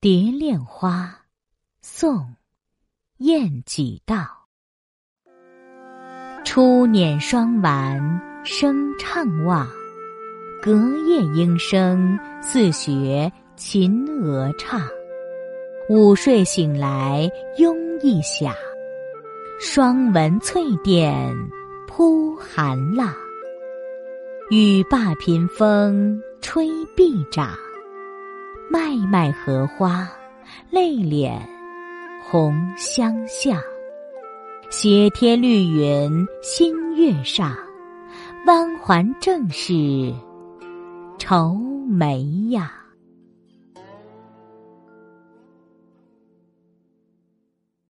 蝶恋花，宋·晏几道。初捻霜丸声唱望，隔夜莺声似学秦娥唱。午睡醒来慵一响，双闻翠殿铺寒浪。雨罢频风吹碧掌。脉脉荷花，泪脸红相下。斜天绿云新月上，弯环正是愁眉呀。